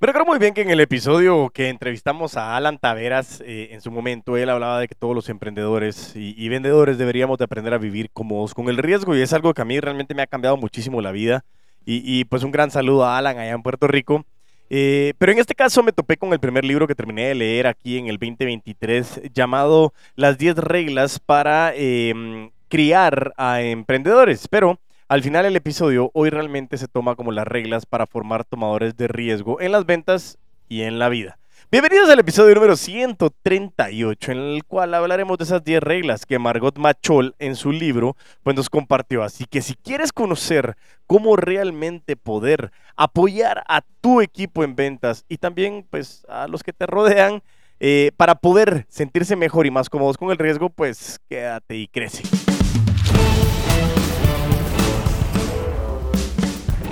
Me recuerdo muy bien que en el episodio que entrevistamos a Alan Taveras, eh, en su momento él hablaba de que todos los emprendedores y, vendedores deberíamos de aprender a vivir cómodos con el riesgo y es algo que a mí realmente me ha cambiado muchísimo la vida. Y, pues un gran saludo a Alan allá en Puerto Rico. Eh, pero en este caso me topé con el primer libro que terminé de leer aquí en el 2023 llamado Las 10 reglas para eh, criar a emprendedores. Pero al final del episodio, hoy realmente se toma como las reglas para formar tomadores de riesgo en las ventas y en la vida. Bienvenidos al episodio número 138, en el cual hablaremos de esas 10 reglas que Margot Machol en su libro pues, nos compartió. Así que si quieres conocer cómo realmente poder apoyar a tu equipo en ventas y también pues, a los que te rodean eh, para poder sentirse mejor y más cómodos con el riesgo, pues quédate y crece.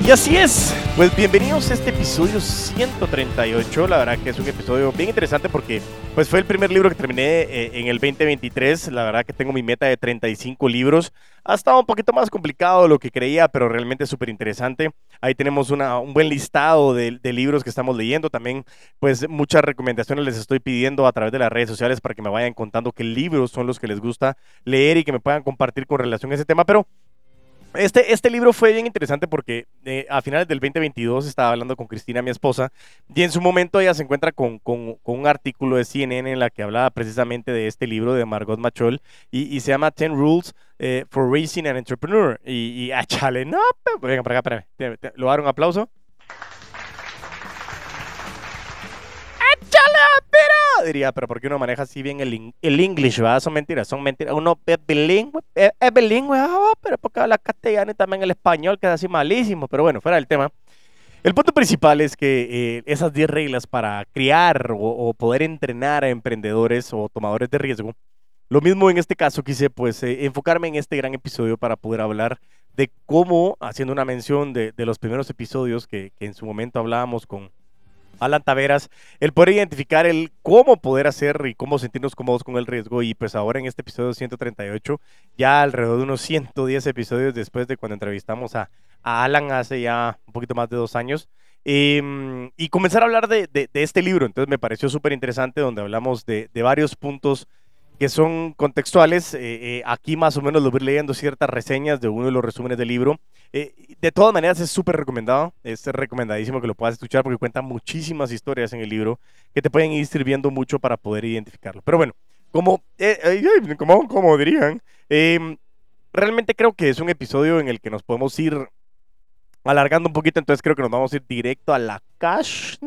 Y así es, pues bienvenidos a este episodio 138, la verdad que es un episodio bien interesante porque pues fue el primer libro que terminé eh, en el 2023, la verdad que tengo mi meta de 35 libros, ha estado un poquito más complicado de lo que creía, pero realmente súper interesante, ahí tenemos una, un buen listado de, de, libros que estamos leyendo, también pues muchas recomendaciones les estoy pidiendo a través de las redes sociales para que me vayan contando qué libros son los que les gusta leer y que me puedan compartir con relación a ese tema, pero... Este, este libro fue bien interesante porque eh, a finales del 2022 estaba hablando con Cristina, mi esposa, y en su momento ella se encuentra con, con, con un artículo de CNN en la que hablaba precisamente de este libro de Margot Machol y, y se llama 10 Rules eh, for Raising an Entrepreneur. Y, y ah, chale, no, venga para acá, espérame, ¿lo dar un aplauso? Diría, pero ¿por qué uno maneja así bien el, el English, ¿verdad? Son mentiras, son mentiras. Uno es bilingüe, es, es bilingüe, oh, pero porque habla castellano y también el español, que es así malísimo. Pero bueno, fuera del tema. El punto principal es que eh, esas 10 reglas para criar o, o, poder entrenar a emprendedores o tomadores de riesgo, lo mismo en este caso quise pues eh, enfocarme en este gran episodio para poder hablar de cómo, haciendo una mención de, de los primeros episodios que, que en su momento hablábamos con, Alan Taveras, el poder identificar el cómo poder hacer y cómo sentirnos cómodos con el riesgo. Y pues ahora en este episodio 138, ya alrededor de unos 110 episodios después de cuando entrevistamos a, Alan hace ya un poquito más de dos años. Y comenzar a hablar de, este libro. Entonces me pareció súper interesante donde hablamos de varios puntos que son contextuales. Eh, eh, aquí más o menos lo voy leyendo ciertas reseñas de uno de los resúmenes del libro. Eh, de todas maneras es súper recomendado, es recomendadísimo que lo puedas escuchar porque cuenta muchísimas historias en el libro que te pueden ir sirviendo mucho para poder identificarlo. Pero bueno, como, como, como dirían, em, realmente creo que es un episodio en el que nos podemos ir alargando un poquito, entonces creo que nos vamos a ir directo a la cash.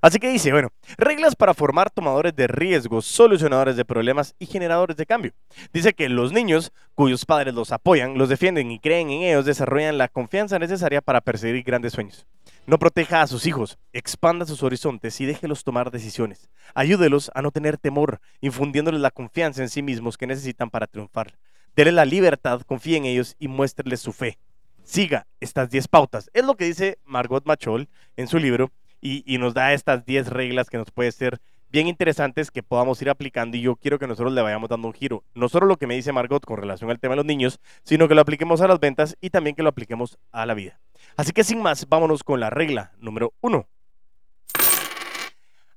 Así que dice, bueno, reglas para formar tomadores de riesgos, solucionadores de problemas y generadores de cambio. Dice que los niños cuyos padres los apoyan, los defienden y creen en ellos desarrollan la confianza necesaria para perseguir grandes sueños. No proteja a sus hijos, expanda sus horizontes y déjelos tomar decisiones. Ayúdelos a no tener temor, infundiéndoles la confianza en sí mismos que necesitan para triunfar. Dele la libertad, confíe en ellos y muéstreles su fe. Siga estas 10 pautas. Es lo que dice Margot Machol en su libro y, nos da estas 10 reglas que nos puede ser bien interesantes que podamos ir aplicando y yo quiero que nosotros le vayamos dando un giro. No solo lo que me dice Margot con relación al tema de los niños, sino que lo apliquemos a las ventas y también que lo apliquemos a la vida. Así que sin más, vámonos con la regla número uno.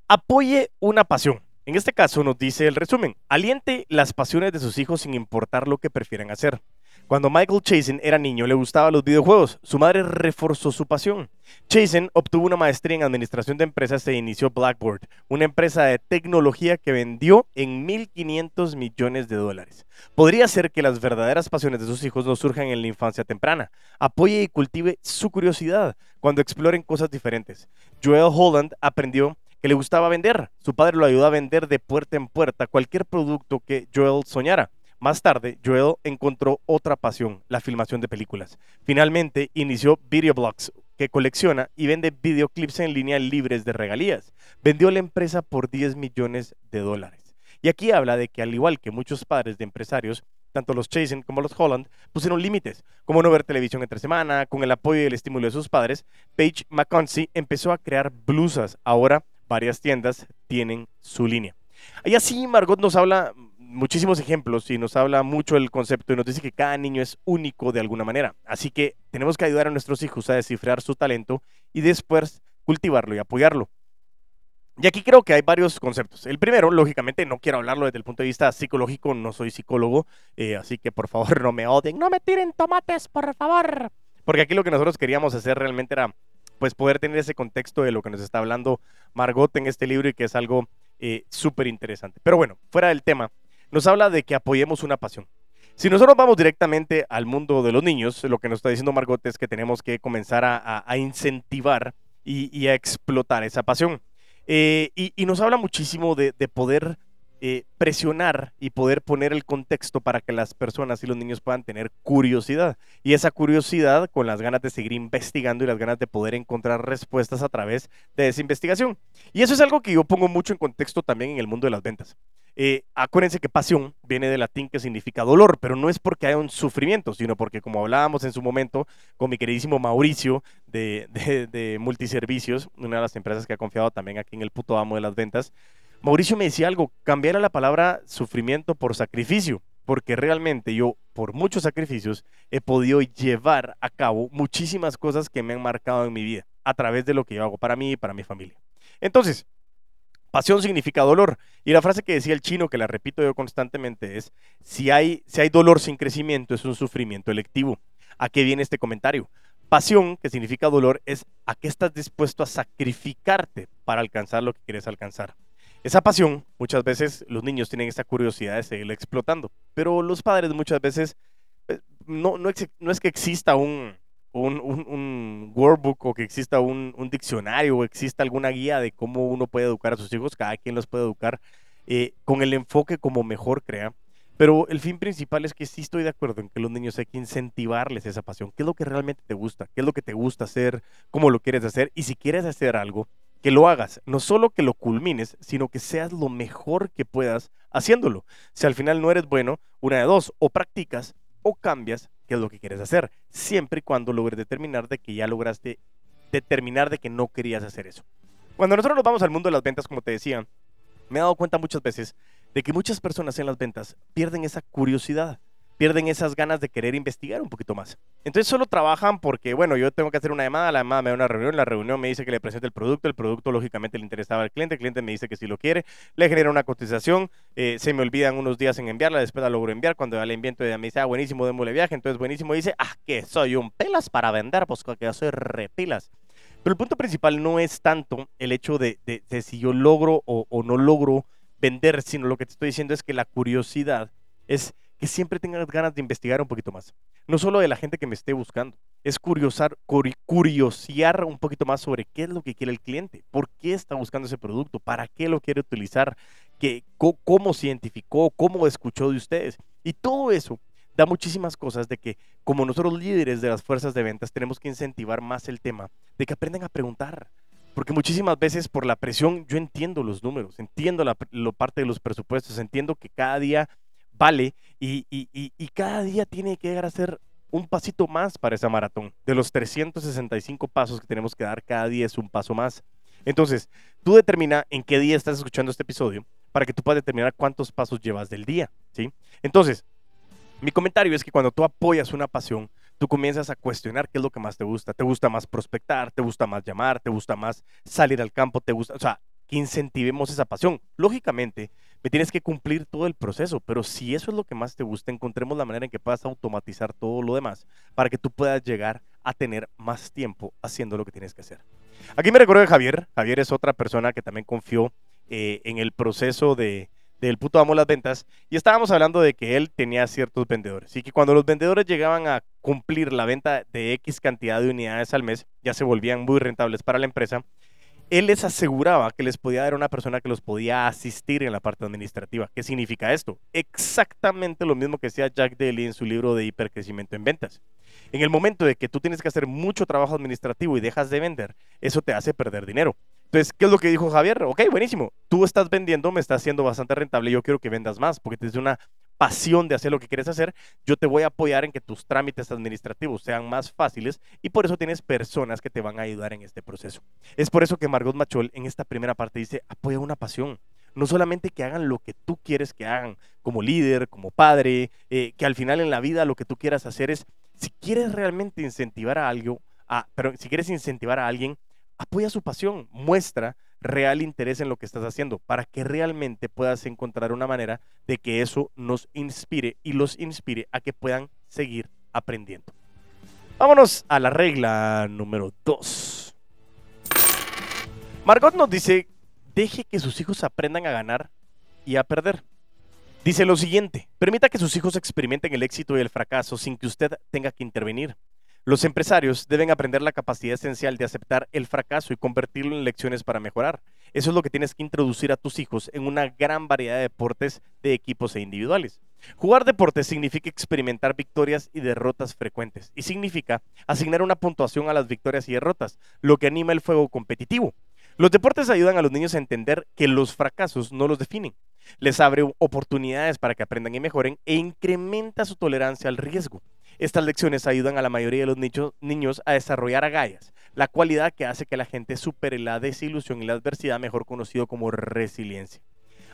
Apoye una pasión. En este caso nos dice el resumen, aliente las pasiones de sus hijos sin importar lo que prefieran hacer. Cuando Michael Chasen era niño le gustaban los videojuegos. Su madre reforzó su pasión. Chasen obtuvo una maestría en administración de empresas e inició Blackboard, una empresa de tecnología que vendió en 1.500 millones de dólares. Podría ser que las verdaderas pasiones de sus hijos no surjan en la infancia temprana. Apoye y cultive su curiosidad cuando exploren cosas diferentes. Joel Holland aprendió que le gustaba vender. Su padre lo ayudó a vender de puerta en puerta cualquier producto que Joel soñara. Más tarde, Joel encontró otra pasión, la filmación de películas. Finalmente, inició Videoblogs, que colecciona y vende videoclips en línea libres de regalías. Vendió la empresa por 10 millones de dólares. Y aquí habla de que al igual que muchos padres de empresarios, tanto los Chasen como los Holland pusieron límites, como no ver televisión entre semana, con el apoyo y el estímulo de sus padres, Paige McConsey empezó a crear blusas. Ahora varias tiendas tienen su línea. Y así Margot nos habla muchísimos ejemplos y nos habla mucho el concepto y nos dice que cada niño es único de alguna manera. Así que tenemos que ayudar a nuestros hijos a descifrar su talento y después cultivarlo y apoyarlo. Y aquí creo que hay varios conceptos. El primero, lógicamente, no quiero hablarlo desde el punto de vista psicológico, no soy psicólogo, eh, así que por favor no me odien, no me tiren tomates, por favor. Porque aquí lo que nosotros queríamos hacer realmente era pues poder tener ese contexto de lo que nos está hablando Margot en este libro y que es algo eh, súper interesante. Pero bueno, fuera del tema, nos habla de que apoyemos una pasión. Si nosotros vamos directamente al mundo de los niños, lo que nos está diciendo Margot es que tenemos que comenzar a, incentivar y, a explotar esa pasión. Eh, y, nos habla muchísimo de, de poder eh, presionar y poder poner el contexto para que las personas y los niños puedan tener curiosidad. Y esa curiosidad con las ganas de seguir investigando y las ganas de poder encontrar respuestas a través de esa investigación. Y eso es algo que yo pongo mucho en contexto también en el mundo de las ventas. Eh, acuérdense que pasión viene del latín que significa dolor, pero no es porque haya un sufrimiento, sino porque como hablábamos en su momento con mi queridísimo Mauricio de, de, de Multiservicios, una de las empresas que ha confiado también aquí en el puto amo de las ventas, Mauricio me decía algo, cambiara la palabra sufrimiento por sacrificio, porque realmente yo, por muchos sacrificios, he podido llevar a cabo muchísimas cosas que me han marcado en mi vida, a través de lo que yo hago para mí y para mi familia. Entonces, pasión significa dolor. Y la frase que decía el chino, que la repito yo constantemente, es, si hay, si hay dolor sin crecimiento, es un sufrimiento electivo. ¿A qué viene este comentario? Pasión, que significa dolor, es a qué estás dispuesto a sacrificarte para alcanzar lo que quieres alcanzar. Esa pasión, muchas veces los niños tienen esa curiosidad de seguirla explotando, pero los padres muchas veces, eh, no, no, es que exista un, un, workbook o que exista un, diccionario o exista alguna guía de cómo uno puede educar a sus hijos, cada quien los puede educar eh, con el enfoque como mejor crea. Pero el fin principal es que sí estoy de acuerdo en que los niños hay que incentivarles esa pasión. ¿Qué es lo que realmente te gusta? ¿Qué es lo que te gusta hacer? ¿Cómo lo quieres hacer? Y si quieres hacer algo, que lo hagas, no solo que lo culmines, sino que seas lo mejor que puedas haciéndolo. Si al final no eres bueno, una de dos, o practicas o cambias qué es lo que quieres hacer, siempre y cuando logres determinar de que ya lograste determinar de que no querías hacer eso. Cuando nosotros nos vamos al mundo de las ventas, como te decía, me he dado cuenta muchas veces de que muchas personas en las ventas pierden esa curiosidad pierden esas ganas de querer investigar un poquito más. Entonces solo trabajan porque, bueno, yo tengo que hacer una llamada, la llamada me da una reunión, la reunión me dice que le presente el producto, el producto lógicamente le interesaba al cliente, el cliente me dice que si lo quiere, le genera una cotización, eh, se me olvidan unos días en enviarla, después la logro enviar, cuando ya le envío, ella me dice, ah, buenísimo, démosle viaje, entonces buenísimo, dice, ah, que soy un pelas para vender, pues que yo soy repilas. Pero el punto principal no es tanto el hecho de, si yo logro o, o no logro vender, sino lo que te estoy diciendo es que la curiosidad es que siempre tengas ganas de investigar un poquito más. No solo de la gente que me esté buscando, es curiosar, curiosear un poquito más sobre qué es lo que quiere el cliente, por qué está buscando ese producto, para qué lo quiere utilizar, qué, cómo se identificó, cómo escuchó de ustedes. Y todo eso da muchísimas cosas de que como nosotros líderes de las fuerzas de ventas tenemos que incentivar más el tema de que aprendan a preguntar. Porque muchísimas veces por la presión yo entiendo los números, entiendo la, la parte de los presupuestos, entiendo que cada día vale y, cada día tiene que llegar a ser un pasito más para esa maratón. De los 365 pasos que tenemos que dar, cada día es un paso más. Entonces, tú determina en qué día estás escuchando este episodio para que tú puedas determinar cuántos pasos llevas del día, ¿sí? Entonces, mi comentario es que cuando tú apoyas una pasión, tú comienzas a cuestionar qué es lo que más te gusta. ¿Te gusta más prospectar? ¿Te gusta más llamar? ¿Te gusta más salir al campo? ¿Te gusta? O sea, que incentivemos esa pasión. Lógicamente, me tienes que cumplir todo el proceso, pero si eso es lo que más te gusta, encontremos la manera en que puedas automatizar todo lo demás para que tú puedas llegar a tener más tiempo haciendo lo que tienes que hacer. Aquí me recuerdo de Javier. Javier es otra persona que también confió eh, en el proceso de, del puto amo las ventas y estábamos hablando de que él tenía ciertos vendedores y que cuando los vendedores llegaban a cumplir la venta de X cantidad de unidades al mes, ya se volvían muy rentables para la empresa él les aseguraba que les podía dar una persona que los podía asistir en la parte administrativa. ¿Qué significa esto? Exactamente lo mismo que decía Jack Daly en su libro de hipercrecimiento en ventas. En el momento de que tú tienes que hacer mucho trabajo administrativo y dejas de vender, eso te hace perder dinero. Entonces, ¿qué es lo que dijo Javier? Ok, buenísimo. Tú estás vendiendo, me estás haciendo bastante rentable. Yo quiero que vendas más porque tienes una pasión de hacer lo que quieres hacer. Yo te voy a apoyar en que tus trámites administrativos sean más fáciles y por eso tienes personas que te van a ayudar en este proceso. Es por eso que Margot Machol en esta primera parte dice, apoya una pasión. No solamente que hagan lo que tú quieres que hagan como líder, como padre, eh, que al final en la vida lo que tú quieras hacer es, si quieres realmente incentivar a algo, a, pero si quieres incentivar a alguien, apoya su pasión, muestra real interés en lo que estás haciendo para que realmente puedas encontrar una manera de que eso nos inspire y los inspire a que puedan seguir aprendiendo. Vámonos a la regla número 2. Margot nos dice, deje que sus hijos aprendan a ganar y a perder. Dice lo siguiente, permita que sus hijos experimenten el éxito y el fracaso sin que usted tenga que intervenir. Los empresarios deben aprender la capacidad esencial de aceptar el fracaso y convertirlo en lecciones para mejorar. Eso es lo que tienes que introducir a tus hijos en una gran variedad de deportes de equipos e individuales. Jugar deportes significa experimentar victorias y derrotas frecuentes y significa asignar una puntuación a las victorias y derrotas, lo que anima el fuego competitivo. Los deportes ayudan a los niños a entender que los fracasos no los definen. Les abre oportunidades para que aprendan y mejoren e incrementa su tolerancia al riesgo. Estas lecciones ayudan a la mayoría de los niños a desarrollar agallas, la cualidad que hace que la gente supere la desilusión y la adversidad, mejor conocido como resiliencia.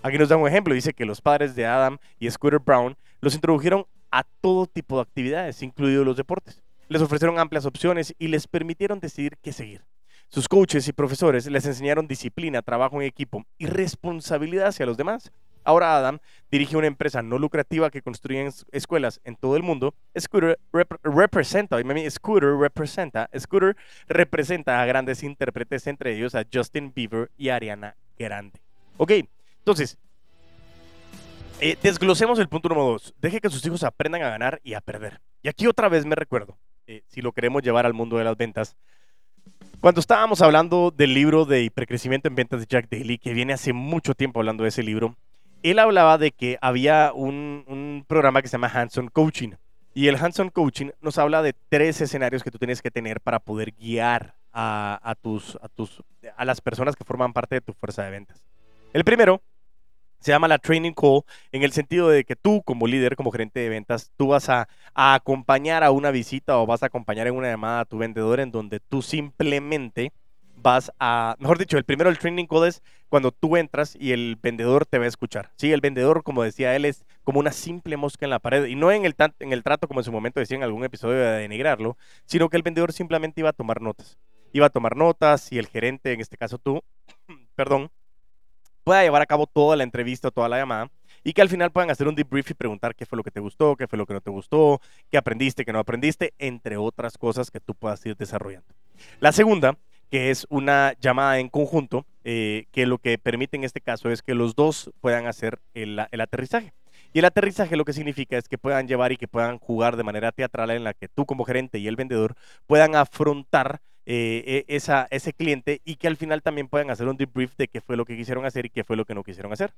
Aquí nos da un ejemplo, dice que los padres de Adam y Scooter Brown los introdujeron a todo tipo de actividades, incluidos los deportes. Les ofrecieron amplias opciones y les permitieron decidir qué seguir. Sus coaches y profesores les enseñaron disciplina, trabajo en equipo y responsabilidad hacia los demás. Ahora Adam dirige una empresa no lucrativa que construye escuelas en todo el mundo. Scooter representa, Scooter representa, Scooter representa a grandes intérpretes, entre ellos a Justin Bieber y Ariana Grande. Ok, entonces, eh, desglosemos el punto número dos. Deje que sus hijos aprendan a ganar y a perder. Y aquí otra vez me recuerdo, eh, si lo queremos llevar al mundo de las ventas, cuando estábamos hablando del libro de hipercrecimiento en ventas de Jack Daly, que viene hace mucho tiempo hablando de ese libro, él hablaba de que había un, programa que se llama Hands-on Coaching. Y el Hands-on Coaching nos habla de tres escenarios que tú tienes que tener para poder guiar a, tus, a, tus, a las personas que forman parte de tu fuerza de ventas. El primero se llama la training call en el sentido de que tú como líder, como gerente de ventas, tú vas a, a, acompañar a una visita o vas a acompañar en una llamada a tu vendedor en donde tú simplemente vas a, mejor dicho, el primero, el training code es cuando tú entras y el vendedor te va a escuchar. Sí, el vendedor, como decía él, es como una simple mosca en la pared y no en el, en el trato como en su momento decía en algún episodio de denigrarlo, sino que el vendedor simplemente iba a tomar notas. Iba a tomar notas y el gerente, en este caso tú, perdón, pueda llevar a cabo toda la entrevista toda la llamada y que al final puedan hacer un debrief y preguntar qué fue lo que te gustó, qué fue lo que no te gustó, qué aprendiste, qué no aprendiste, entre otras cosas que tú puedas ir desarrollando. La segunda que es una llamada en conjunto, eh, que lo que permite en este caso es que los dos puedan hacer el, aterrizaje. Y el aterrizaje lo que significa es que puedan llevar y que puedan jugar de manera teatral en la que tú como gerente y el vendedor puedan afrontar eh, e, esa, ese cliente y que al final también puedan hacer un debrief de qué fue lo que quisieron hacer y qué fue lo que no quisieron hacer.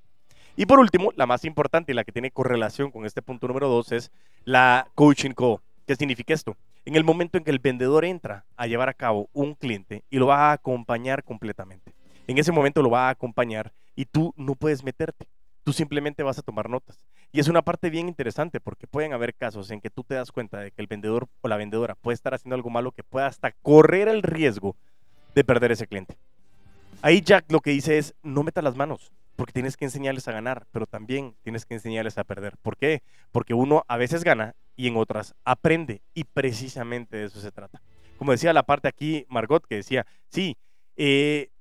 Y por último, la más importante y la que tiene correlación con este punto número dos es la coaching call. ¿Qué significa esto? En el momento en que el vendedor entra a llevar a cabo un cliente y lo va a acompañar completamente. En ese momento lo va a acompañar y tú no puedes meterte. Tú simplemente vas a tomar notas. Y es una parte bien interesante porque pueden haber casos en que tú te das cuenta de que el vendedor o la vendedora puede estar haciendo algo malo que pueda hasta correr el riesgo de perder ese cliente. Ahí Jack lo que dice es, no metas las manos, porque tienes que enseñarles a ganar, pero también tienes que enseñarles a perder. ¿Por qué? Porque uno a veces gana y en otras aprende, y precisamente de eso se trata. Como decía la parte aquí, Margot, que decía, sí, eh,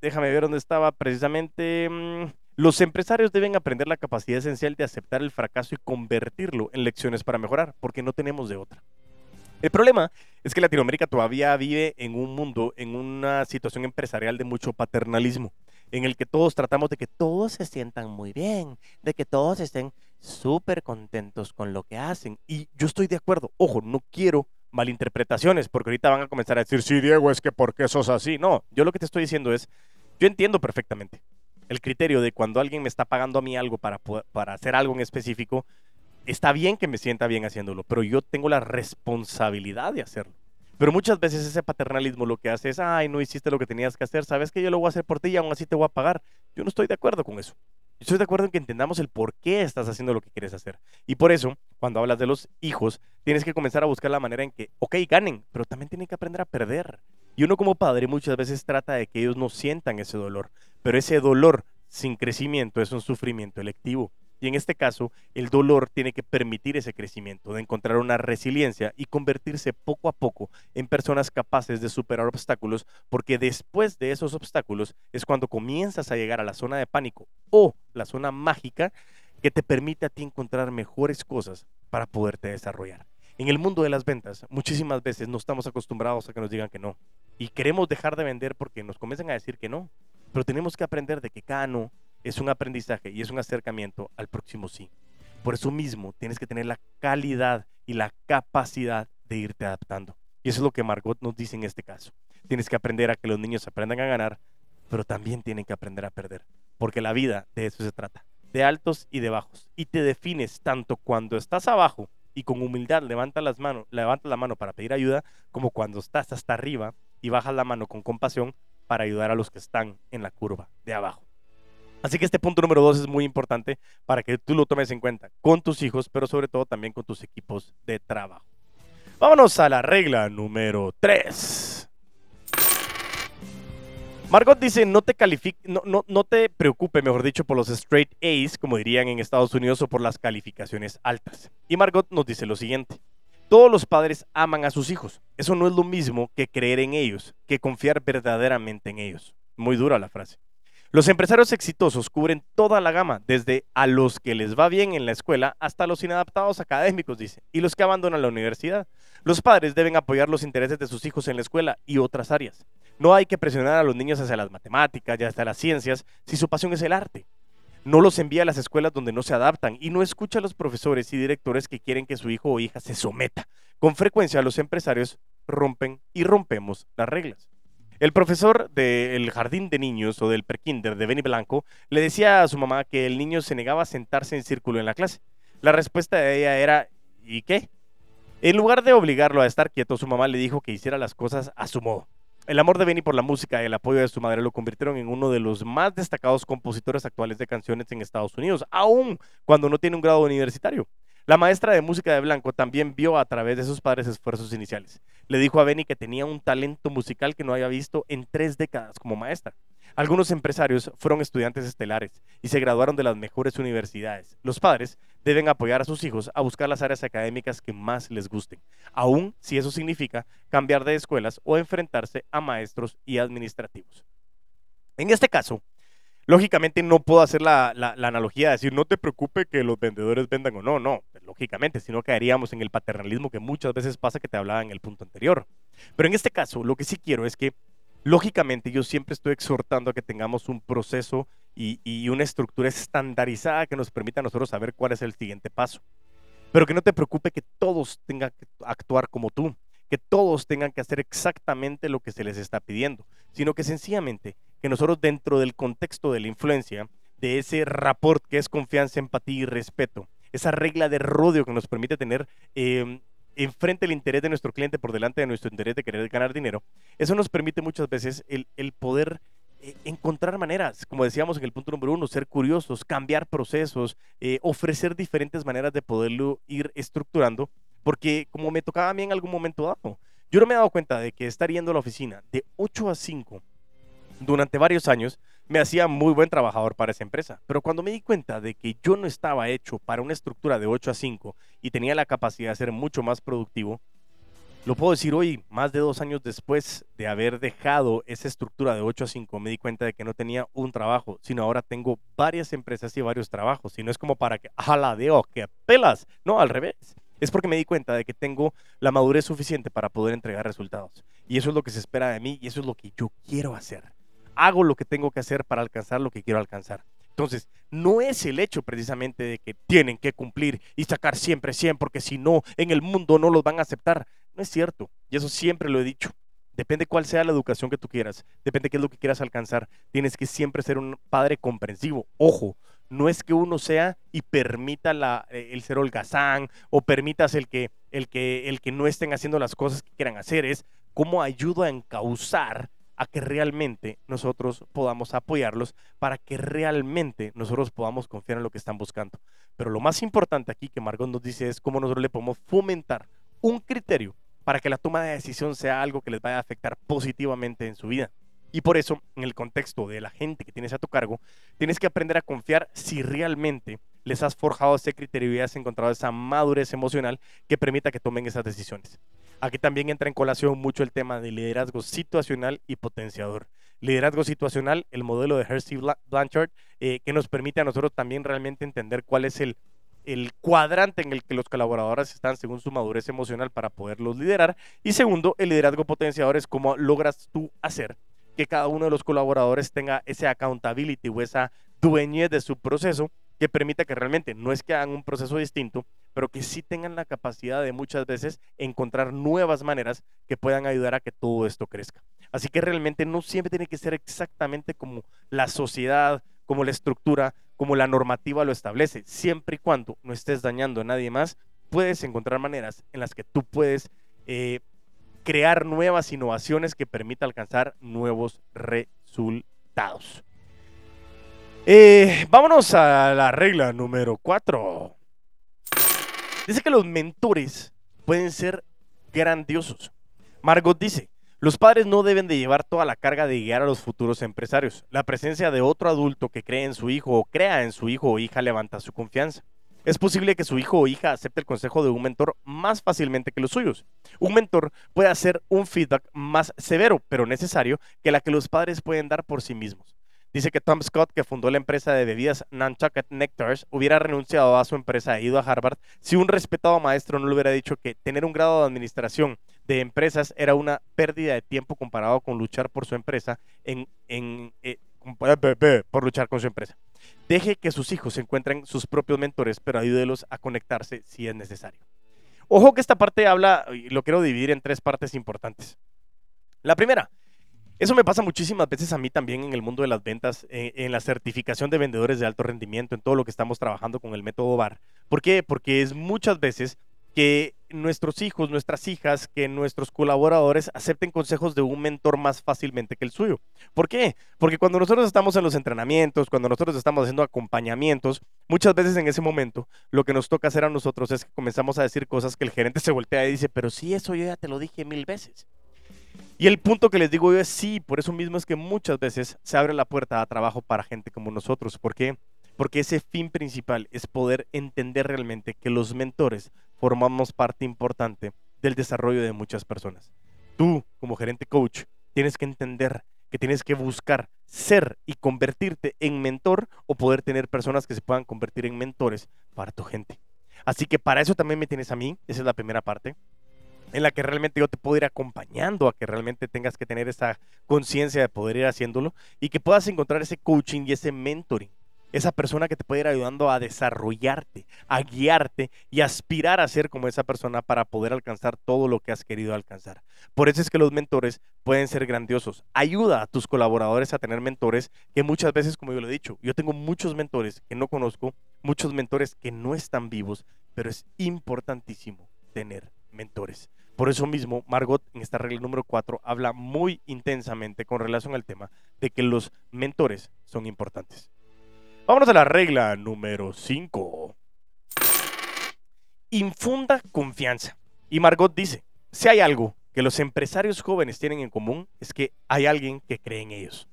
déjame ver dónde estaba precisamente. Mm, los empresarios deben aprender la capacidad esencial de aceptar el fracaso y convertirlo en lecciones para mejorar, porque no tenemos de otra. El problema es que Latinoamérica todavía vive en un mundo, en una situación empresarial de mucho paternalismo en el que todos tratamos de que todos se sientan muy bien, de que todos estén súper contentos con lo que hacen. Y yo estoy de acuerdo. Ojo, no quiero malinterpretaciones, porque ahorita van a comenzar a decir, sí, Diego, es que ¿por qué sos así? No, yo lo que te estoy diciendo es, yo entiendo perfectamente el criterio de cuando alguien me está pagando a mí algo para, para hacer algo en específico, está bien que me sienta bien haciéndolo, pero yo tengo la responsabilidad de hacerlo. Pero muchas veces ese paternalismo lo que hace es, ay, no hiciste lo que tenías que hacer, sabes que yo lo voy a hacer por ti y aún así te voy a pagar. Yo no estoy de acuerdo con eso. Yo estoy de acuerdo en que entendamos el por qué estás haciendo lo que quieres hacer. Y por eso, cuando hablas de los hijos, tienes que comenzar a buscar la manera en que, ok, ganen, pero también tienen que aprender a perder. Y uno como padre muchas veces trata de que ellos no sientan ese dolor, pero ese dolor sin crecimiento es un sufrimiento electivo. Y en este caso, el dolor tiene que permitir ese crecimiento, de encontrar una resiliencia y convertirse poco a poco en personas capaces de superar obstáculos, porque después de esos obstáculos es cuando comienzas a llegar a la zona de pánico o la zona mágica que te permite a ti encontrar mejores cosas para poderte desarrollar. En el mundo de las ventas, muchísimas veces no estamos acostumbrados a que nos digan que no. Y queremos dejar de vender porque nos comienzan a decir que no. Pero tenemos que aprender de que cada no es un aprendizaje y es un acercamiento al próximo sí. Por eso mismo tienes que tener la calidad y la capacidad de irte adaptando. Y eso es lo que Margot nos dice en este caso. Tienes que aprender a que los niños aprendan a ganar, pero también tienen que aprender a perder. Porque la vida de eso se trata, de altos y de bajos. Y te defines tanto cuando estás abajo y con humildad levanta las manos, levanta la mano para pedir ayuda, como cuando estás hasta arriba y bajas la mano con compasión para ayudar a los que están en la curva de abajo. Así que este punto número dos es muy importante para que tú lo tomes en cuenta con tus hijos, pero sobre todo también con tus equipos de trabajo. Vámonos a la regla número tres. Margot dice, no te, no, no, no te preocupe, mejor dicho, por los straight A's, como dirían en Estados Unidos, o por las calificaciones altas. Y Margot nos dice lo siguiente. Todos los padres aman a sus hijos. Eso no es lo mismo que creer en ellos, que confiar verdaderamente en ellos. Muy dura la frase. Los empresarios exitosos cubren toda la gama, desde a los que les va bien en la escuela hasta los inadaptados académicos, dice, y los que abandonan la universidad. Los padres deben apoyar los intereses de sus hijos en la escuela y otras áreas. No hay que presionar a los niños hacia las matemáticas y hasta las ciencias si su pasión es el arte. No los envía a las escuelas donde no se adaptan y no escucha a los profesores y directores que quieren que su hijo o hija se someta. Con frecuencia los empresarios rompen y rompemos las reglas. El profesor del jardín de niños o del prekinder de Benny Blanco le decía a su mamá que el niño se negaba a sentarse en círculo en la clase. La respuesta de ella era ¿y qué? En lugar de obligarlo a estar quieto, su mamá le dijo que hiciera las cosas a su modo. El amor de Benny por la música y el apoyo de su madre lo convirtieron en uno de los más destacados compositores actuales de canciones en Estados Unidos, aun cuando no tiene un grado universitario. La maestra de música de Blanco también vio a través de sus padres esfuerzos iniciales. Le dijo a Benny que tenía un talento musical que no había visto en tres décadas como maestra. Algunos empresarios fueron estudiantes estelares y se graduaron de las mejores universidades. Los padres deben apoyar a sus hijos a buscar las áreas académicas que más les gusten, aun si eso significa cambiar de escuelas o enfrentarse a maestros y administrativos. En este caso, lógicamente no puedo hacer la, analogía de decir, no te preocupe que los vendedores vendan o no, no, lógicamente, si no caeríamos en el paternalismo que muchas veces pasa que te hablaba en el punto anterior. Pero en este caso, lo que sí quiero es que, lógicamente, yo siempre estoy exhortando a que tengamos un proceso y, y una estructura estandarizada que nos permita a nosotros saber cuál es el siguiente paso. Pero que no te preocupe que todos tengan que actuar como tú, que todos tengan que hacer exactamente lo que se les está pidiendo, sino que sencillamente que nosotros dentro del contexto de la influencia, de ese rapport que es confianza, empatía y respeto, esa regla de rodeo que nos permite tener eh, enfrente el interés de nuestro cliente por delante de nuestro interés de querer ganar dinero, eso nos permite muchas veces el, poder eh, encontrar maneras, como decíamos en el punto número uno, ser curiosos, cambiar procesos, eh, ofrecer diferentes maneras de poderlo ir estructurando, porque como me tocaba a mí en algún momento dado, yo no me he dado cuenta de que estar yendo a la oficina de 8 a 5 durante varios años me hacía muy buen trabajador para esa empresa. Pero cuando me di cuenta de que yo no estaba hecho para una estructura de 8 a 5 y tenía la capacidad de ser mucho más productivo, lo puedo decir hoy, más de dos años después de haber dejado esa estructura de 8 a 5, me di cuenta de que no tenía un trabajo, sino ahora tengo varias empresas y varios trabajos. Y no es como para que, la Dios, que pelas. No, al revés. Es porque me di cuenta de que tengo la madurez suficiente para poder entregar resultados. Y eso es lo que se espera de mí y eso es lo que yo quiero hacer hago lo que tengo que hacer para alcanzar lo que quiero alcanzar. Entonces, no es el hecho precisamente de que tienen que cumplir y sacar siempre 100 porque si no, en el mundo no los van a aceptar. No es cierto. Y eso siempre lo he dicho. Depende cuál sea la educación que tú quieras. Depende qué es lo que quieras alcanzar. Tienes que siempre ser un padre comprensivo. Ojo, no es que uno sea y permita eh, el ser holgazán o permitas el que, el, que, el que no estén haciendo las cosas que quieran hacer. Es cómo ayudo a encauzar a que realmente nosotros podamos apoyarlos para que realmente nosotros podamos confiar en lo que están buscando. Pero lo más importante aquí que Margot nos dice es cómo nosotros le podemos fomentar un criterio para que la toma de decisión sea algo que les vaya a afectar positivamente en su vida. Y por eso, en el contexto de la gente que tienes a tu cargo, tienes que aprender a confiar si realmente les has forjado ese criterio y has encontrado esa madurez emocional que permita que tomen esas decisiones. Aquí también entra en colación mucho el tema de liderazgo situacional y potenciador. Liderazgo situacional, el modelo de Hersey Blanchard, eh, que nos permite a nosotros también realmente entender cuál es el, el cuadrante en el que los colaboradores están según su madurez emocional para poderlos liderar. Y segundo, el liderazgo potenciador es cómo logras tú hacer que cada uno de los colaboradores tenga ese accountability o esa dueñez de su proceso que permita que realmente no es que hagan un proceso distinto, pero que sí tengan la capacidad de muchas veces encontrar nuevas maneras que puedan ayudar a que todo esto crezca. Así que realmente no siempre tiene que ser exactamente como la sociedad, como la estructura, como la normativa lo establece. Siempre y cuando no estés dañando a nadie más, puedes encontrar maneras en las que tú puedes eh, crear nuevas innovaciones que permitan alcanzar nuevos resultados. Eh, vámonos a la regla número 4. Dice que los mentores pueden ser grandiosos. Margot dice, los padres no deben de llevar toda la carga de guiar a los futuros empresarios. La presencia de otro adulto que cree en su hijo o crea en su hijo o hija levanta su confianza. Es posible que su hijo o hija acepte el consejo de un mentor más fácilmente que los suyos. Un mentor puede hacer un feedback más severo, pero necesario, que la que los padres pueden dar por sí mismos. Dice que Tom Scott, que fundó la empresa de bebidas Nantucket Nectars, hubiera renunciado a su empresa e ido a Harvard si un respetado maestro no le hubiera dicho que tener un grado de administración de empresas era una pérdida de tiempo comparado con luchar por su empresa en, eh, por luchar con su empresa. Deje que sus hijos encuentren sus propios mentores, pero ayúdelos a conectarse si es necesario. Ojo que esta parte habla, y lo quiero dividir en tres partes importantes. La primera, eso me pasa muchísimas veces a mí también en el mundo de las ventas, eh, en, la certificación de vendedores de alto rendimiento, en todo lo que estamos trabajando con el método VAR. ¿Por qué? Porque es muchas veces que nuestros hijos, nuestras hijas, que nuestros colaboradores acepten consejos de un mentor más fácilmente que el suyo. ¿Por qué? Porque cuando nosotros estamos en los entrenamientos, cuando nosotros estamos haciendo acompañamientos, muchas veces en ese momento lo que nos toca hacer a nosotros es que comenzamos a decir cosas que el gerente se voltea y dice, pero sí, eso yo ya te lo dije mil veces. Y el punto que les digo yo es sí, por eso mismo es que muchas veces se abre la puerta a trabajo para gente como nosotros. ¿Por qué? Porque ese fin principal es poder entender realmente que los mentores formamos parte importante del desarrollo de muchas personas. Tú, como gerente coach, tienes que entender que tienes que buscar ser y convertirte en mentor o poder tener personas que se puedan convertir en mentores para tu gente. Así que para eso también me tienes a mí, esa es la primera parte en la que realmente yo te puedo ir acompañando a que realmente tengas que tener esa conciencia de poder ir haciéndolo y que puedas encontrar ese coaching y ese mentoring. Esa persona que te puede ir ayudando a desarrollarte, a guiarte y aspirar a ser como esa persona para poder alcanzar todo lo que has querido alcanzar. Por eso es que los mentores pueden ser grandiosos. Ayuda a tus colaboradores a tener mentores que muchas veces, como yo lo he dicho, yo tengo muchos mentores que no conozco, muchos mentores que no están vivos, pero es importantísimo tener mentores. Por eso mismo, Margot, en esta regla número 4, habla muy intensamente con relación al tema de que los mentores son importantes. Vámonos a la regla número 5. Infunda confianza. Y Margot dice, si hay algo que los empresarios jóvenes tienen en común, es que hay alguien que cree en ellos.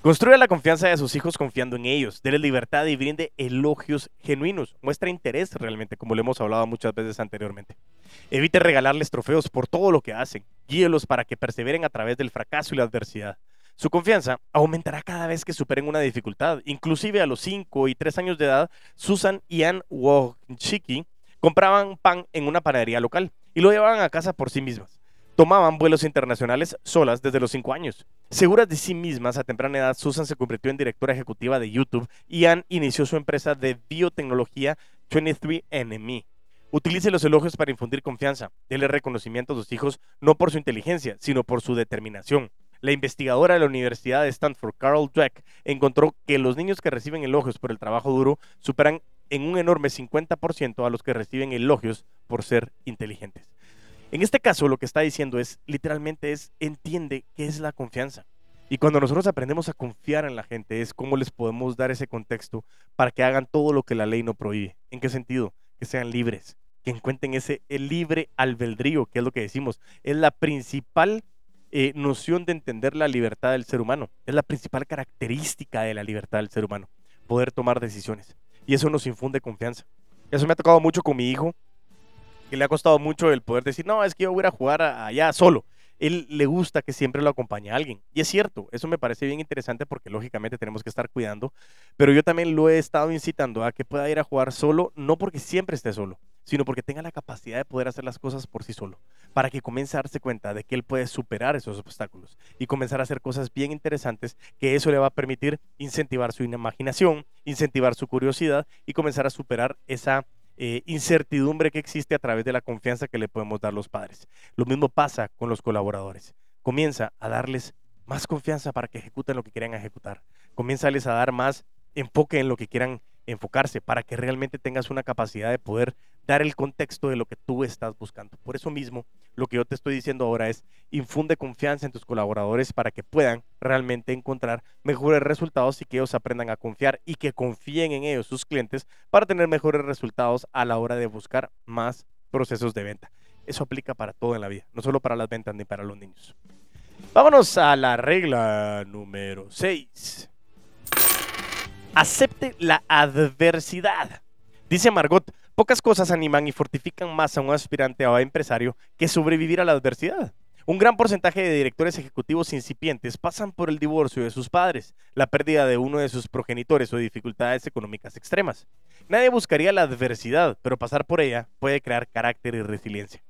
Construya la confianza de sus hijos confiando en ellos. Dele libertad y brinde elogios genuinos. Muestra interés realmente, como lo hemos hablado muchas veces anteriormente. Evite regalarles trofeos por todo lo que hacen. Guíelos para que perseveren a través del fracaso y la adversidad. Su confianza aumentará cada vez que superen una dificultad. Inclusive a los 5 y 3 años de edad, Susan y Ann Wojcicki compraban pan en una panadería local y lo llevaban a casa por sí mismas. Tomaban vuelos internacionales solas desde los 5 años. Seguras de sí mismas a temprana edad, Susan se convirtió en directora ejecutiva de YouTube y Ann inició su empresa de biotecnología 23andMe Utilice los elogios para infundir confianza. Dele reconocimiento a sus hijos no por su inteligencia, sino por su determinación. La investigadora de la Universidad de Stanford, Carol Dweck, encontró que los niños que reciben elogios por el trabajo duro superan en un enorme 50% a los que reciben elogios por ser inteligentes. En este caso, lo que está diciendo es, literalmente es, entiende qué es la confianza. Y cuando nosotros aprendemos a confiar en la gente, es cómo les podemos dar ese contexto para que hagan todo lo que la ley no prohíbe. ¿En qué sentido? Que sean libres, que encuentren ese el libre albedrío, que es lo que decimos, es la principal eh, noción de entender la libertad del ser humano, es la principal característica de la libertad del ser humano, poder tomar decisiones. Y eso nos infunde confianza. Eso me ha tocado mucho con mi hijo, que le ha costado mucho el poder decir, no, es que yo voy a jugar allá solo él le gusta que siempre lo acompañe a alguien. Y es cierto, eso me parece bien interesante porque lógicamente tenemos que estar cuidando, pero yo también lo he estado incitando a que pueda ir a jugar solo, no porque siempre esté solo, sino porque tenga la capacidad de poder hacer las cosas por sí solo, para que comience a darse cuenta de que él puede superar esos obstáculos y comenzar a hacer cosas bien interesantes, que eso le va a permitir incentivar su imaginación, incentivar su curiosidad y comenzar a superar esa eh, incertidumbre que existe a través de la confianza que le podemos dar los padres. Lo mismo pasa con los colaboradores. Comienza a darles más confianza para que ejecuten lo que quieran ejecutar. Comienza a dar más enfoque en lo que quieran enfocarse para que realmente tengas una capacidad de poder dar el contexto de lo que tú estás buscando. Por eso mismo, lo que yo te estoy diciendo ahora es, infunde confianza en tus colaboradores para que puedan realmente encontrar mejores resultados y que ellos aprendan a confiar y que confíen en ellos, sus clientes, para tener mejores resultados a la hora de buscar más procesos de venta. Eso aplica para todo en la vida, no solo para las ventas ni para los niños. Vámonos a la regla número 6. Acepte la adversidad. Dice Margot, pocas cosas animan y fortifican más a un aspirante o empresario que sobrevivir a la adversidad. Un gran porcentaje de directores ejecutivos incipientes pasan por el divorcio de sus padres, la pérdida de uno de sus progenitores o dificultades económicas extremas. Nadie buscaría la adversidad, pero pasar por ella puede crear carácter y resiliencia.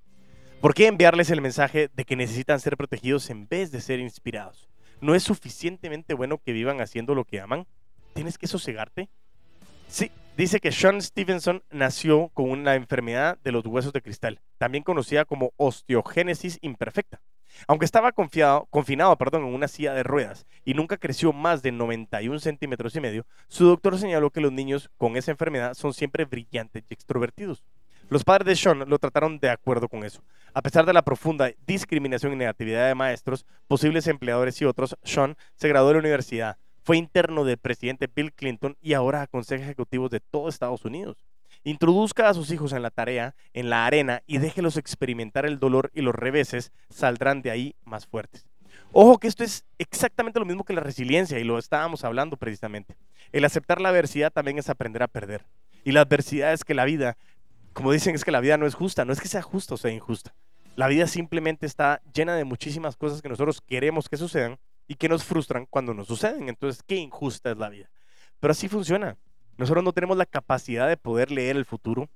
¿Por qué enviarles el mensaje de que necesitan ser protegidos en vez de ser inspirados? ¿No es suficientemente bueno que vivan haciendo lo que aman? tienes que sosegarte. Sí, dice que Sean Stevenson nació con una enfermedad de los huesos de cristal, también conocida como osteogénesis imperfecta. Aunque estaba confiado, confinado perdón, en una silla de ruedas y nunca creció más de 91 centímetros y medio, su doctor señaló que los niños con esa enfermedad son siempre brillantes y extrovertidos. Los padres de Sean lo trataron de acuerdo con eso. A pesar de la profunda discriminación y negatividad de maestros, posibles empleadores y otros, Sean se graduó de la universidad, fue interno del presidente Bill Clinton y ahora aconseja ejecutivos de todo Estados Unidos. Introduzca a sus hijos en la tarea, en la arena y déjelos experimentar el dolor y los reveses saldrán de ahí más fuertes. Ojo que esto es exactamente lo mismo que la resiliencia y lo estábamos hablando precisamente. El aceptar la adversidad también es aprender a perder. Y la adversidad es que la vida, como dicen, es que la vida no es justa, no es que sea justa o sea injusta. La vida simplemente está llena de muchísimas cosas que nosotros queremos que sucedan y que nos frustran cuando nos suceden. Entonces, qué injusta es la vida. Pero así funciona. Nosotros no tenemos la capacidad de poder leer el futuro.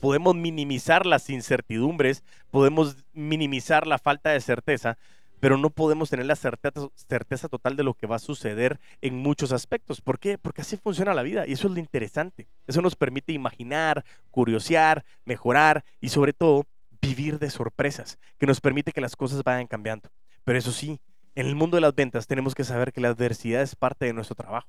Podemos minimizar las incertidumbres, podemos minimizar la falta de certeza, pero no podemos tener la certeza, certeza, total de lo que va a suceder en muchos aspectos. ¿Por qué? Porque así funciona la vida y eso es lo interesante. Eso nos permite imaginar, curiosear, mejorar y sobre todo vivir de sorpresas, que nos permite que las cosas vayan cambiando. Pero eso sí, en el mundo de las ventas tenemos que saber que la adversidad es parte de nuestro trabajo.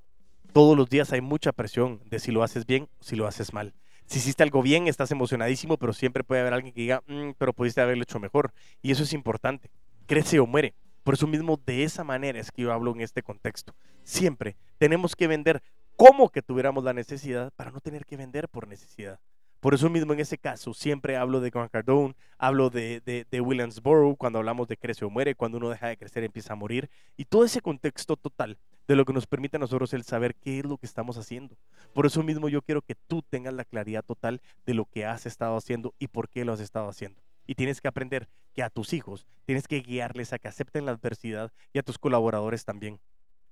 Todos los días hay mucha presión de si lo haces bien o si lo haces mal. Si hiciste algo bien, estás emocionadísimo, pero siempre puede haber alguien que diga, mm, pero pudiste haberlo hecho mejor. Y eso es importante. Crece o muere. Por eso mismo, de esa manera es que yo hablo en este contexto. Siempre tenemos que vender como que tuviéramos la necesidad para no tener que vender por necesidad. Por eso mismo en ese caso siempre hablo de Grant Cardone, hablo de, de, Williamsboro, cuando hablamos de crece o muere, cuando uno deja de crecer empieza a morir, y todo ese contexto total de lo que nos permite a nosotros el saber qué es lo que estamos haciendo. Por eso mismo yo quiero que tú tengas la claridad total de lo que has estado haciendo y por qué lo has estado haciendo. Y tienes que aprender que a tus hijos tienes que guiarles a que acepten la adversidad y a tus colaboradores también.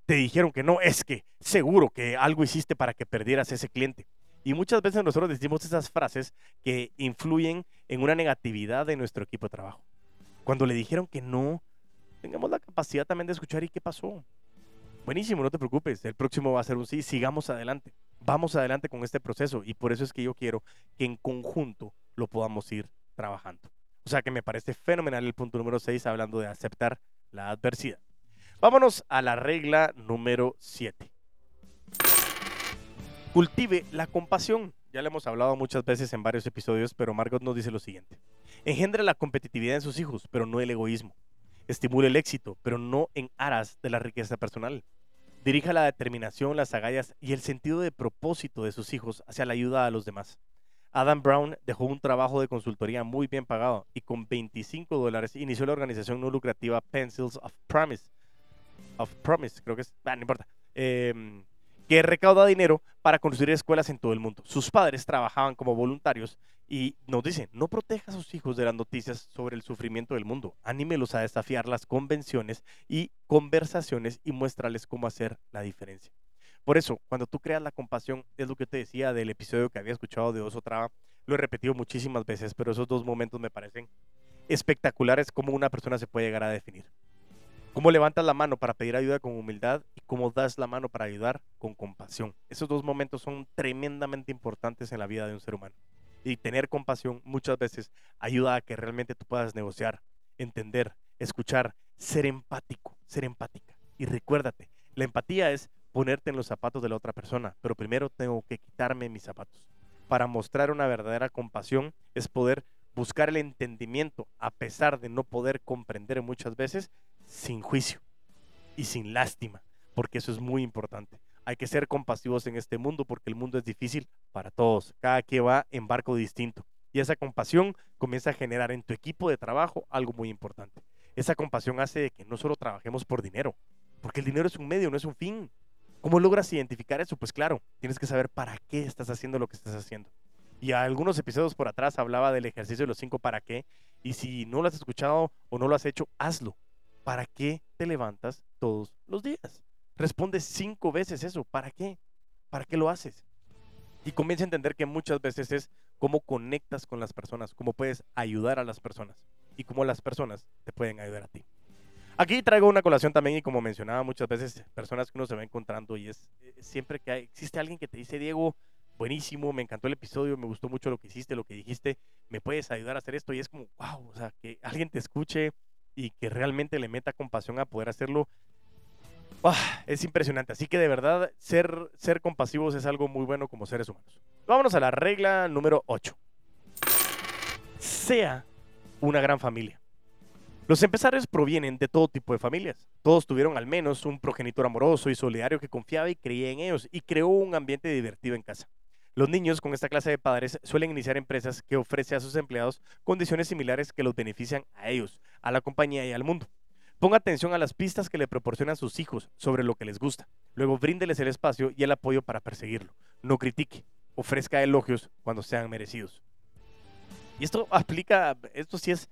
Te dijeron que no, es que seguro que algo hiciste para que perdieras ese cliente. Y muchas veces nosotros decimos esas frases que influyen en una negatividad de nuestro equipo de trabajo. Cuando le dijeron que no, tengamos la capacidad también de escuchar y qué pasó. Buenísimo, no te preocupes, el próximo va a ser un sí, sigamos adelante, vamos adelante con este proceso y por eso es que yo quiero que en conjunto lo podamos ir trabajando. O sea que me parece fenomenal el punto número 6 hablando de aceptar la adversidad. Vámonos a la regla número 7. Cultive la compasión. Ya le hemos hablado muchas veces en varios episodios, pero Margot nos dice lo siguiente. Engendre la competitividad en sus hijos, pero no el egoísmo. Estimule el éxito, pero no en aras de la riqueza personal. Dirija la determinación, las agallas y el sentido de propósito de sus hijos hacia la ayuda a los demás. Adam Brown dejó un trabajo de consultoría muy bien pagado y con 25 dólares inició la organización no lucrativa Pencils of Promise. Of Promise, creo que es, ah, no importa. Eh, que recauda dinero para construir escuelas en todo el mundo. Sus padres trabajaban como voluntarios y nos dicen, no proteja a sus hijos de las noticias sobre el sufrimiento del mundo, anímelos a desafiar las convenciones y conversaciones y muéstrales cómo hacer la diferencia. Por eso, cuando tú creas la compasión, es lo que te decía del episodio que había escuchado de Oso Traba, lo he repetido muchísimas veces, pero esos dos momentos me parecen espectaculares cómo una persona se puede llegar a definir. Cómo levantas la mano para pedir ayuda con humildad y cómo das la mano para ayudar con compasión. Esos dos momentos son tremendamente importantes en la vida de un ser humano. Y tener compasión muchas veces ayuda a que realmente tú puedas negociar, entender, escuchar, ser empático, ser empática. Y recuérdate, la empatía es ponerte en los zapatos de la otra persona, pero primero tengo que quitarme mis zapatos. Para mostrar una verdadera compasión es poder buscar el entendimiento a pesar de no poder comprender muchas veces sin juicio y sin lástima, porque eso es muy importante. Hay que ser compasivos en este mundo porque el mundo es difícil para todos. Cada quien va en barco distinto. Y esa compasión comienza a generar en tu equipo de trabajo algo muy importante. Esa compasión hace que no solo trabajemos por dinero, porque el dinero es un medio, no es un fin. ¿Cómo logras identificar eso? Pues claro, tienes que saber para qué estás haciendo lo que estás haciendo. Y algunos episodios por atrás hablaba del ejercicio de los cinco para qué. Y si no lo has escuchado o no lo has hecho, hazlo. ¿Para qué te levantas todos los días? Responde cinco veces eso. ¿Para qué? ¿Para qué lo haces? Y comienza a entender que muchas veces es cómo conectas con las personas, cómo puedes ayudar a las personas y cómo las personas te pueden ayudar a ti. Aquí traigo una colación también y como mencionaba muchas veces, personas que uno se va encontrando y es eh, siempre que existe alguien que te dice, Diego, buenísimo, me encantó el episodio, me gustó mucho lo que hiciste, lo que dijiste, me puedes ayudar a hacer esto y es como, wow, o sea, que alguien te escuche y que realmente le meta compasión a poder hacerlo, es impresionante. Así que de verdad, ser, ser compasivos es algo muy bueno como seres humanos. Vámonos a la regla número 8. Sea una gran familia. Los empresarios provienen de todo tipo de familias. Todos tuvieron al menos un progenitor amoroso y solidario que confiaba y creía en ellos y creó un ambiente divertido en casa. Los niños con esta clase de padres suelen iniciar empresas que ofrecen a sus empleados condiciones similares que los benefician a ellos, a la compañía y al mundo. Ponga atención a las pistas que le proporcionan sus hijos sobre lo que les gusta. Luego bríndeles el espacio y el apoyo para perseguirlo. No critique. Ofrezca elogios cuando sean merecidos. Y esto aplica, esto sí es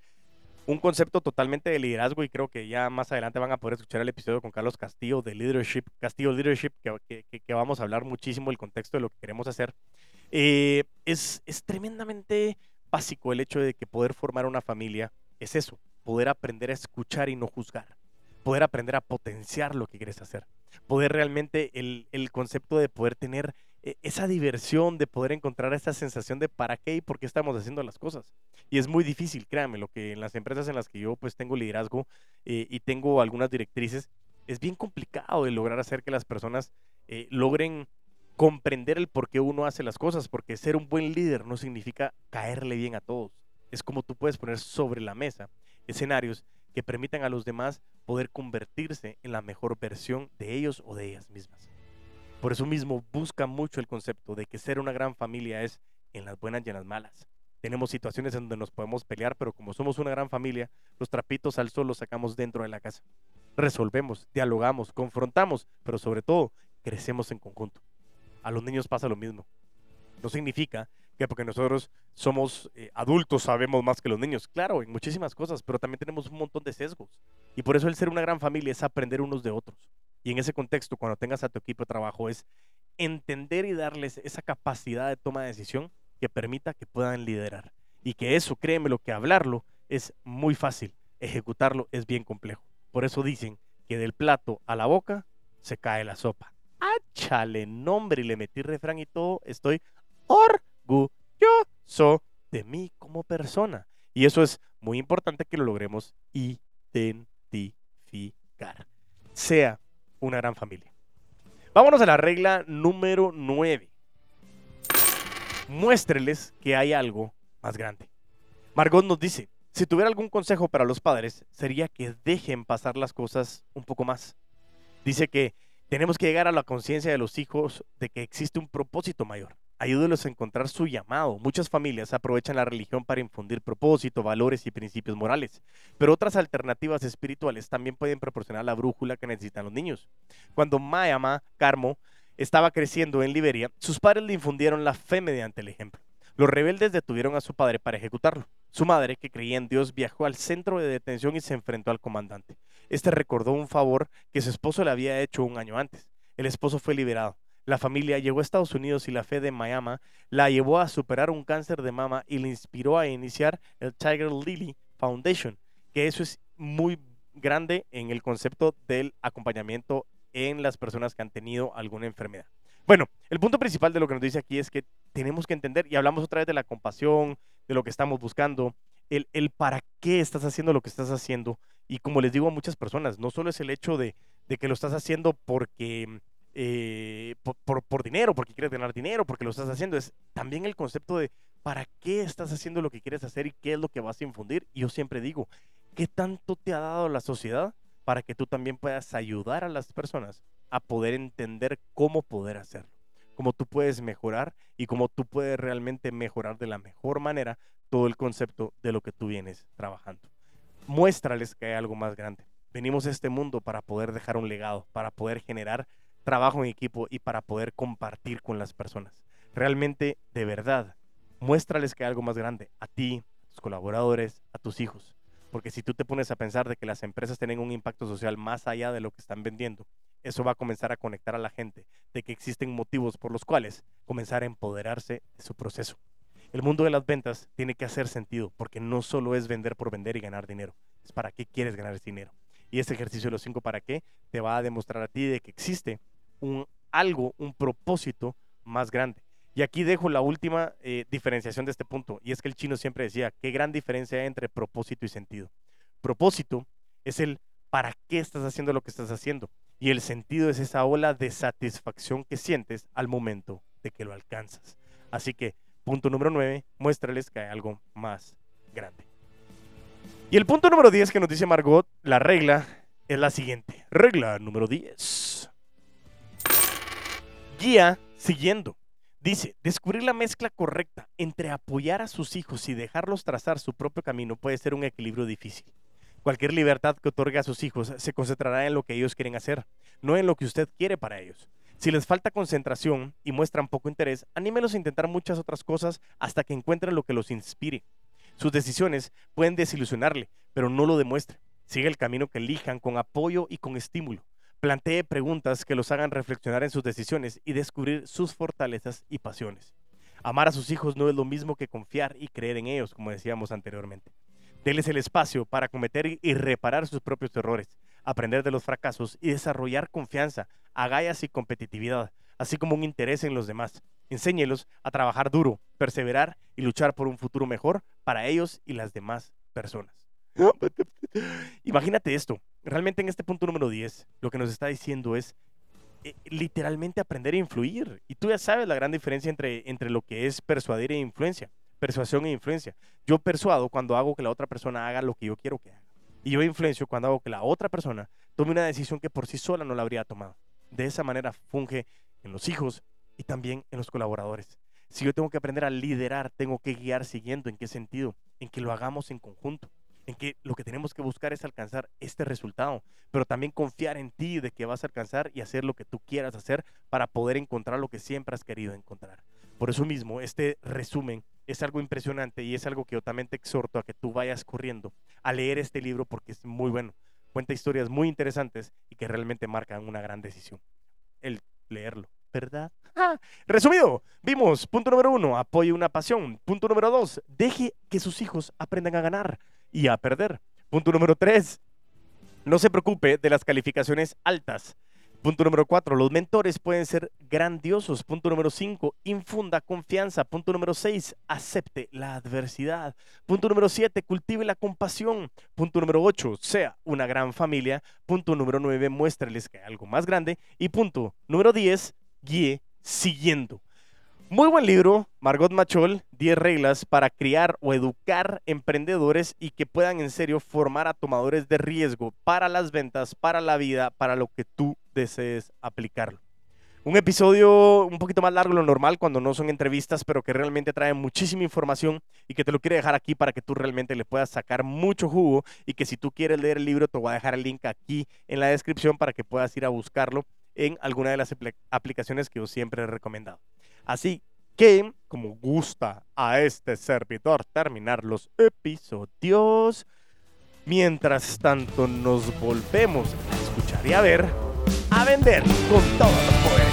un concepto totalmente de liderazgo y creo que ya más adelante van a poder escuchar el episodio con Carlos Castillo de Leadership, Castillo Leadership, que, que, vamos a hablar muchísimo del contexto de lo que queremos hacer. Eh, es, es tremendamente básico el hecho de que poder formar una familia es eso, poder aprender a escuchar y no juzgar, poder aprender a potenciar lo que quieres hacer, poder realmente el, el concepto de poder tener esa diversión de poder encontrar esa sensación de para qué y por qué estamos haciendo las cosas. Y es muy difícil, créanme, lo que en las empresas en las que yo pues tengo liderazgo eh, y tengo algunas directrices, es bien complicado de lograr hacer que las personas eh, logren comprender el por qué uno hace las cosas, porque ser un buen líder no significa caerle bien a todos. Es como tú puedes poner sobre la mesa escenarios que permitan a los demás poder convertirse en la mejor versión de ellos o de ellas mismas. Por eso mismo busca mucho el concepto de que ser una gran familia es en las buenas y en las malas. Tenemos situaciones en donde nos podemos pelear, pero como somos una gran familia, los trapitos al sol los sacamos dentro de la casa. Resolvemos, dialogamos, confrontamos, pero sobre todo crecemos en conjunto. A los niños pasa lo mismo. No significa que porque nosotros somos eh, adultos sabemos más que los niños. Claro, en muchísimas cosas, pero también tenemos un montón de sesgos. Y por eso el ser una gran familia es aprender unos de otros. Y en ese contexto, cuando tengas a tu equipo de trabajo, es entender y darles esa capacidad de toma de decisión que permita que puedan liderar. Y que eso, créeme, lo que hablarlo es muy fácil, ejecutarlo es bien complejo. Por eso dicen que del plato a la boca se cae la sopa. ¡Áchale nombre! Y le metí refrán y todo. Estoy orgulloso de mí como persona. Y eso es muy importante que lo logremos identificar. Sea una gran familia. Vámonos a la regla número 9. Muéstreles que hay algo más grande. Margot nos dice, si tuviera algún consejo para los padres, sería que dejen pasar las cosas un poco más. Dice que tenemos que llegar a la conciencia de los hijos de que existe un propósito mayor ayúdelos a encontrar su llamado. Muchas familias aprovechan la religión para infundir propósito, valores y principios morales, pero otras alternativas espirituales también pueden proporcionar la brújula que necesitan los niños. Cuando Mayama Carmo estaba creciendo en Liberia, sus padres le infundieron la fe mediante el ejemplo. Los rebeldes detuvieron a su padre para ejecutarlo. Su madre, que creía en Dios, viajó al centro de detención y se enfrentó al comandante. Este recordó un favor que su esposo le había hecho un año antes. El esposo fue liberado. La familia llegó a Estados Unidos y la fe de Miami la llevó a superar un cáncer de mama y le inspiró a iniciar el Tiger Lily Foundation, que eso es muy grande en el concepto del acompañamiento en las personas que han tenido alguna enfermedad. Bueno, el punto principal de lo que nos dice aquí es que tenemos que entender, y hablamos otra vez de la compasión, de lo que estamos buscando, el, el para qué estás haciendo lo que estás haciendo. Y como les digo a muchas personas, no solo es el hecho de, de que lo estás haciendo porque eh, por, por, dinero, porque quieres ganar dinero, porque lo estás haciendo, es también el concepto de para qué estás haciendo lo que quieres hacer y qué es lo que vas a infundir. Y yo siempre digo, ¿qué tanto te ha dado la sociedad para que tú también puedas ayudar a las personas a poder entender cómo poder hacerlo? Cómo tú puedes mejorar y cómo tú puedes realmente mejorar de la mejor manera todo el concepto de lo que tú vienes trabajando. Muéstrales que hay algo más grande. Venimos a este mundo para poder dejar un legado, para poder generar trabajo en equipo y para poder compartir con las personas. Realmente, de verdad, muéstrales que hay algo más grande, a ti, a tus colaboradores, a tus hijos. Porque si tú te pones a pensar de que las empresas tienen un impacto social más allá de lo que están vendiendo, eso va a comenzar a conectar a la gente de que existen motivos por los cuales comenzar a empoderarse de su proceso. El mundo de las ventas tiene que hacer sentido porque no solo es vender por vender y ganar dinero, es para qué quieres ganar ese dinero. Y ese ejercicio de los cinco para qué te va a demostrar a ti de que existe un algo, un propósito más grande. Y aquí dejo la última eh, diferenciación de este punto, y es que el chino siempre decía, qué gran diferencia hay entre propósito y sentido. Propósito es el para qué estás haciendo lo que estás haciendo, y el sentido es esa ola de satisfacción que sientes al momento de que lo alcanzas. Así que, punto número 9, muéstrales que hay algo más grande. Y el punto número 10 que nos dice Margot, la regla, es la siguiente. Regla número 10 guía siguiendo. Dice, descubrir la mezcla correcta entre apoyar a sus hijos y dejarlos trazar su propio camino puede ser un equilibrio difícil. Cualquier libertad que otorgue a sus hijos se concentrará en lo que ellos quieren hacer, no en lo que usted quiere para ellos. Si les falta concentración y muestran poco interés, anímelos a intentar muchas otras cosas hasta que encuentren lo que los inspire. Sus decisiones pueden desilusionarle, pero no lo demuestre. Sigue el camino que elijan con apoyo y con estímulo. Plantee preguntas que los hagan reflexionar en sus decisiones y descubrir sus fortalezas y pasiones. Amar a sus hijos no es lo mismo que confiar y creer en ellos, como decíamos anteriormente. Deles el espacio para cometer y reparar sus propios errores, aprender de los fracasos y desarrollar confianza, agallas y competitividad, así como un interés en los demás. Enséñelos a trabajar duro, perseverar y luchar por un futuro mejor para ellos y las demás personas. Imagínate esto, realmente en este punto número 10, lo que nos está diciendo es eh, literalmente aprender a influir. Y tú ya sabes la gran diferencia entre, entre lo que es persuadir e influencia, persuasión e influencia. Yo persuado cuando hago que la otra persona haga lo que yo quiero que haga. Y yo influencio cuando hago que la otra persona tome una decisión que por sí sola no la habría tomado. De esa manera funge en los hijos y también en los colaboradores. Si yo tengo que aprender a liderar, tengo que guiar siguiendo. ¿En qué sentido? En que lo hagamos en conjunto en que lo que tenemos que buscar es alcanzar este resultado, pero también confiar en ti de que vas a alcanzar y hacer lo que tú quieras hacer para poder encontrar lo que siempre has querido encontrar. Por eso mismo, este resumen es algo impresionante y es algo que yo también te exhorto a que tú vayas corriendo a leer este libro porque es muy bueno. Cuenta historias muy interesantes y que realmente marcan una gran decisión. El leerlo. ¿verdad? Resumido, vimos, punto número uno, apoye una pasión. Punto número dos, deje que sus hijos aprendan a ganar y a perder. Punto número 3. No se preocupe de las calificaciones altas. Punto número 4. Los mentores pueden ser grandiosos. Punto número 5. Infunda confianza. Punto número 6. Acepte la adversidad. Punto número 7. Cultive la compasión. Punto número 8. Sea una gran familia. Punto número 9. Muéstreles que hay algo más grande. Y punto número 10. Guíe siguiendo. Muy buen libro, Margot Machol, 10 reglas para criar o educar emprendedores y que puedan en serio formar a tomadores de riesgo para las ventas, para la vida, para lo que tú desees aplicarlo. Un episodio un poquito más largo de lo normal cuando no son entrevistas, pero que realmente trae muchísima información y que te lo quiero dejar aquí para que tú realmente le puedas sacar mucho jugo y que si tú quieres leer el libro te voy a dejar el link aquí en la descripción para que puedas ir a buscarlo en alguna de las aplicaciones que yo siempre he recomendado. Así que, como gusta a este servidor terminar los episodios, mientras tanto nos volvemos a escuchar y a ver, a vender con todo los poder.